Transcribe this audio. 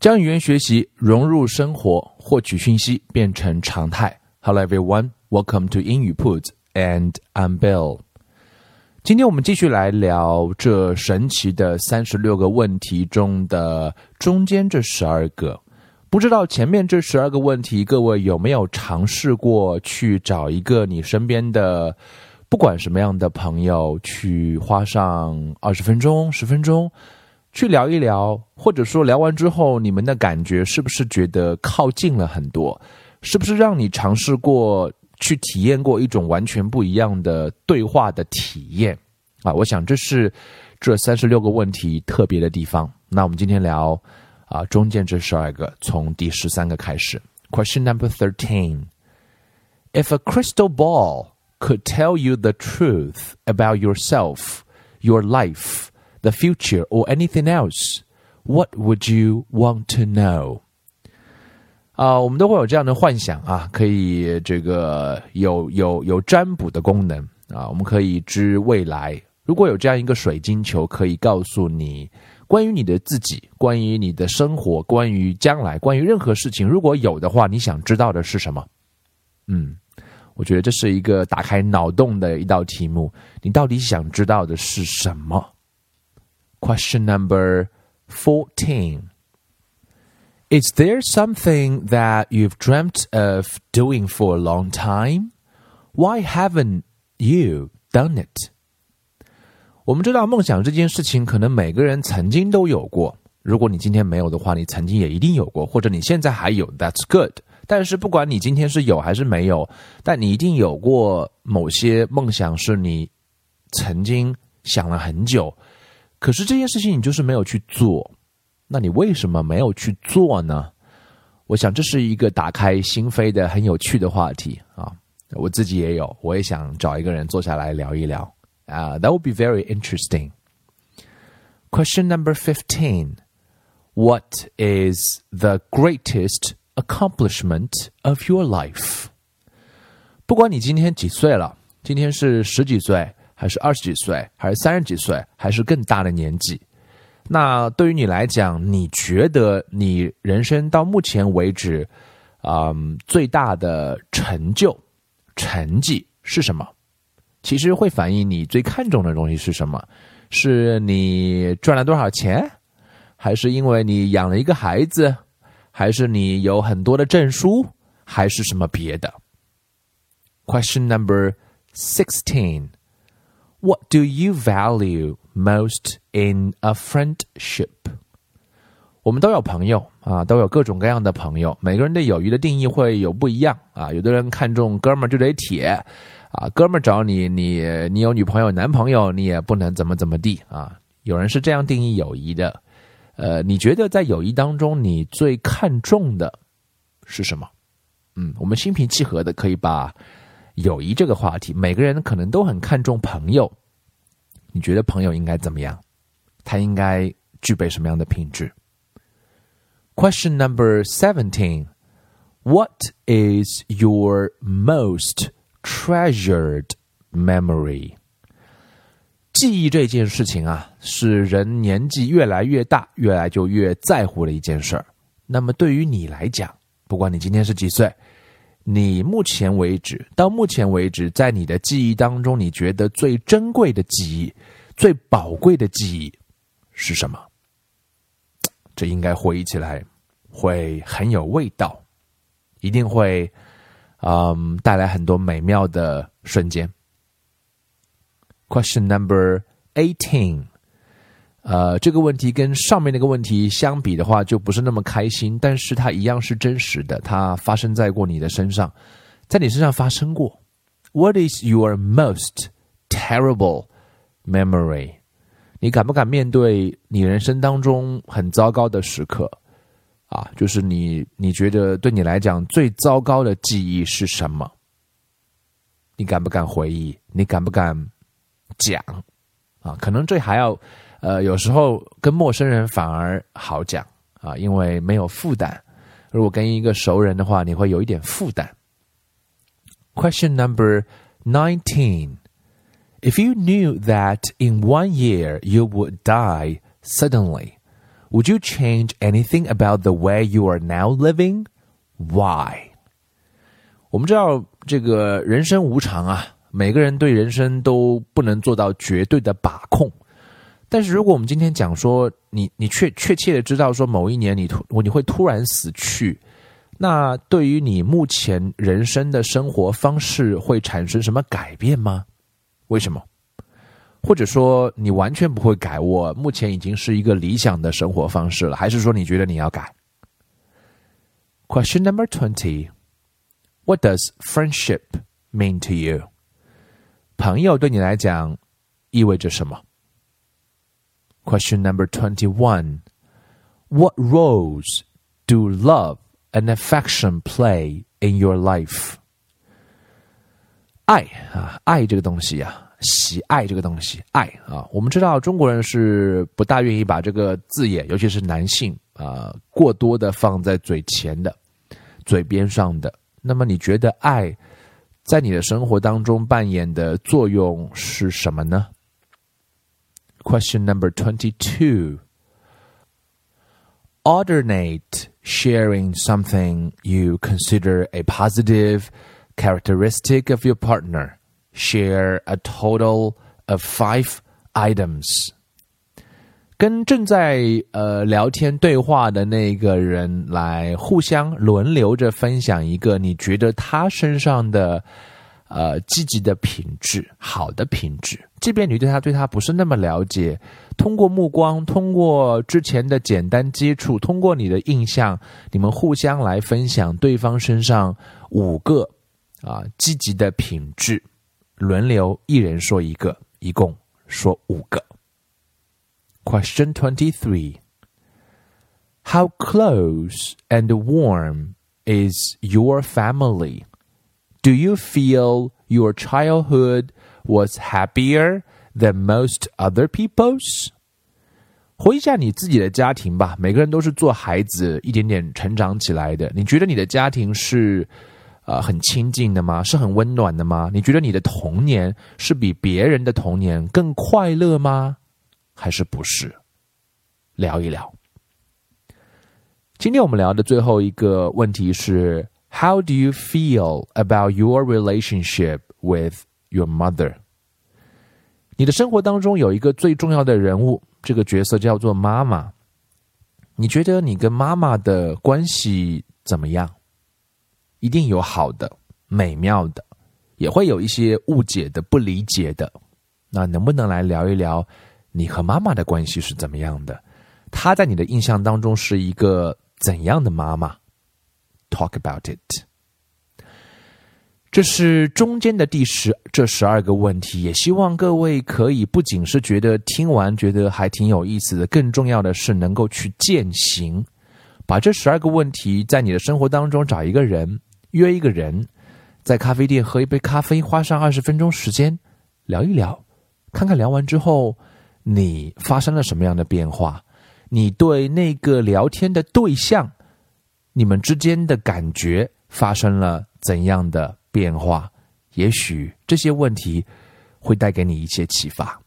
将语言学习融入生活，获取讯息变成常态。Hello everyone, welcome to 英语 Put and I'm Bill。今天我们继续来聊这神奇的三十六个问题中的中间这十二个。不知道前面这十二个问题，各位有没有尝试过去找一个你身边的，不管什么样的朋友，去花上二十分钟、十分钟。去聊一聊，或者说聊完之后，你们的感觉是不是觉得靠近了很多？是不是让你尝试过去体验过一种完全不一样的对话的体验？啊，我想这是这三十六个问题特别的地方。那我们今天聊啊，中间这十二个，从第十三个开始。Question number thirteen: If a crystal ball could tell you the truth about yourself, your life. The future or anything else, what would you want to know? 啊，我们都会有这样的幻想啊，可以这个有有有占卜的功能啊，我们可以知未来。如果有这样一个水晶球，可以告诉你关于你的自己、关于你的生活、关于将来、关于任何事情，如果有的话，你想知道的是什么？嗯，我觉得这是一个打开脑洞的一道题目。你到底想知道的是什么 ？Question number 14. Is there something that you've dreamt of doing for a long time? Why haven't you done it? 我们知道梦想这件事情，可能每个人曾经都有过。如果你今天没有的话，你曾经也一定有过，或者你现在还有，That's good。但是不管你今天是有还是没有，但你一定有过某些梦想，是你曾经想了很久。 可是这件事情你就是没有去做，那你为什么没有去做呢？我想这是一个打开心扉的很有趣的话题啊！我自己也有，我也想找一个人坐下来聊一聊啊。That would be very interesting. Question number fifteen: What is the greatest accomplishment of your life? 不管你今天几岁了，今天是十几岁。 还是二十几岁，还是三十几岁，还是更大的年纪？那对于你来讲，你觉得你人生到目前为止，嗯，最大的成就、成绩是什么？其实会反映你最看重的东西是什么？是你赚了多少钱？还是因为你养了一个孩子？还是你有很多的证书？还是什么别的？Question number sixteen. What do you value most in a friendship？我们都有朋友啊，都有各种各样的朋友。每个人对友谊的定义会有不一样啊。有的人看重哥们儿就得铁啊，哥们儿找你，你你有女朋友、男朋友，你也不能怎么怎么地啊。有人是这样定义友谊的。呃，你觉得在友谊当中，你最看重的是什么？嗯，我们心平气和的可以把。友谊这个话题，每个人可能都很看重朋友。你觉得朋友应该怎么样？他应该具备什么样的品质？Question number seventeen: What is your most treasured memory？记忆这件事情啊，是人年纪越来越大，越来就越在乎的一件事儿。那么对于你来讲，不管你今天是几岁。你目前为止，到目前为止，在你的记忆当中，你觉得最珍贵的记忆、最宝贵的记忆是什么？这应该回忆起来会很有味道，一定会，嗯，带来很多美妙的瞬间。Question number eighteen. 呃，这个问题跟上面那个问题相比的话，就不是那么开心，但是它一样是真实的，它发生在过你的身上，在你身上发生过。What is your most terrible memory？你敢不敢面对你人生当中很糟糕的时刻？啊，就是你你觉得对你来讲最糟糕的记忆是什么？你敢不敢回忆？你敢不敢讲？啊，可能这还要。呃，有时候跟陌生人反而好讲啊，因为没有负担。如果跟一个熟人的话，你会有一点负担。Question number nineteen: If you knew that in one year you would die suddenly, Would you change anything about the way you are now living? Why? 我们知道这个人生无常啊，每个人对人生都不能做到绝对的把控。 但是如果我们今天讲说，你你确确切的知道说某一年你突你会突然死去，那对于你目前人生的生活方式会产生什么改变吗？为什么？或者说你完全不会改？我目前已经是一个理想的生活方式了，还是说你觉得你要改？Question number twenty: What does friendship mean to you? 朋友对你来讲意味着什么？Question number twenty-one: What roles do love and affection play in your life? 爱啊，爱这个东西呀。喜爱这个东西，爱啊，我们知道中国人是不大愿意把这个字眼，尤其是男性啊，过多的放在嘴前的、嘴边上的。那么，你觉得爱在你的生活当中扮演的作用是什么呢 ？Question number twenty-two: Alternate sharing something you consider a positive characteristic of your partner. Share a total of five items。跟正在呃聊天对话的那个人来互相轮流着分享一个你觉得他身上的 呃积极的品质、好的品质。即便你对他对他不是那么了解，通过目光，通过之前的简单接触，通过你的印象，你们互相来分享对方身上五个啊积极的品质。轮流一人说一个，一共说五个。Question twenty three. How close and warm is your family? Do you feel your childhood was happier than most other people's? 回忆一下你自己的家庭吧。每个人都是做孩子一点点成长起来的。你觉得你的家庭是呃，很亲近的吗？是很温暖的吗？你觉得你的童年是比别人的童年更快乐吗？还是不是？聊一聊。今天我们聊的最后一个问题是：How do you feel about your relationship with your mother？你的生活当中有一个最重要的人物，这个角色叫做妈妈。你觉得你跟妈妈的关系怎么样？一定有好的、美妙的，也会有一些误解的、不理解的。那能不能来聊一聊你和妈妈的关系是怎么样的？她在你的印象当中是一个怎样的妈妈？Talk about it。这是中间的第十这十二个问题，也希望各位可以不仅是觉得听完觉得还挺有意思的，更重要的是能够去践行，把这十二个问题在你的生活当中找一个人。约一个人，在咖啡店喝一杯咖啡，花上二十分钟时间聊一聊，看看聊完之后你发生了什么样的变化，你对那个聊天的对象，你们之间的感觉发生了怎样的变化？也许这些问题会带给你一些启发。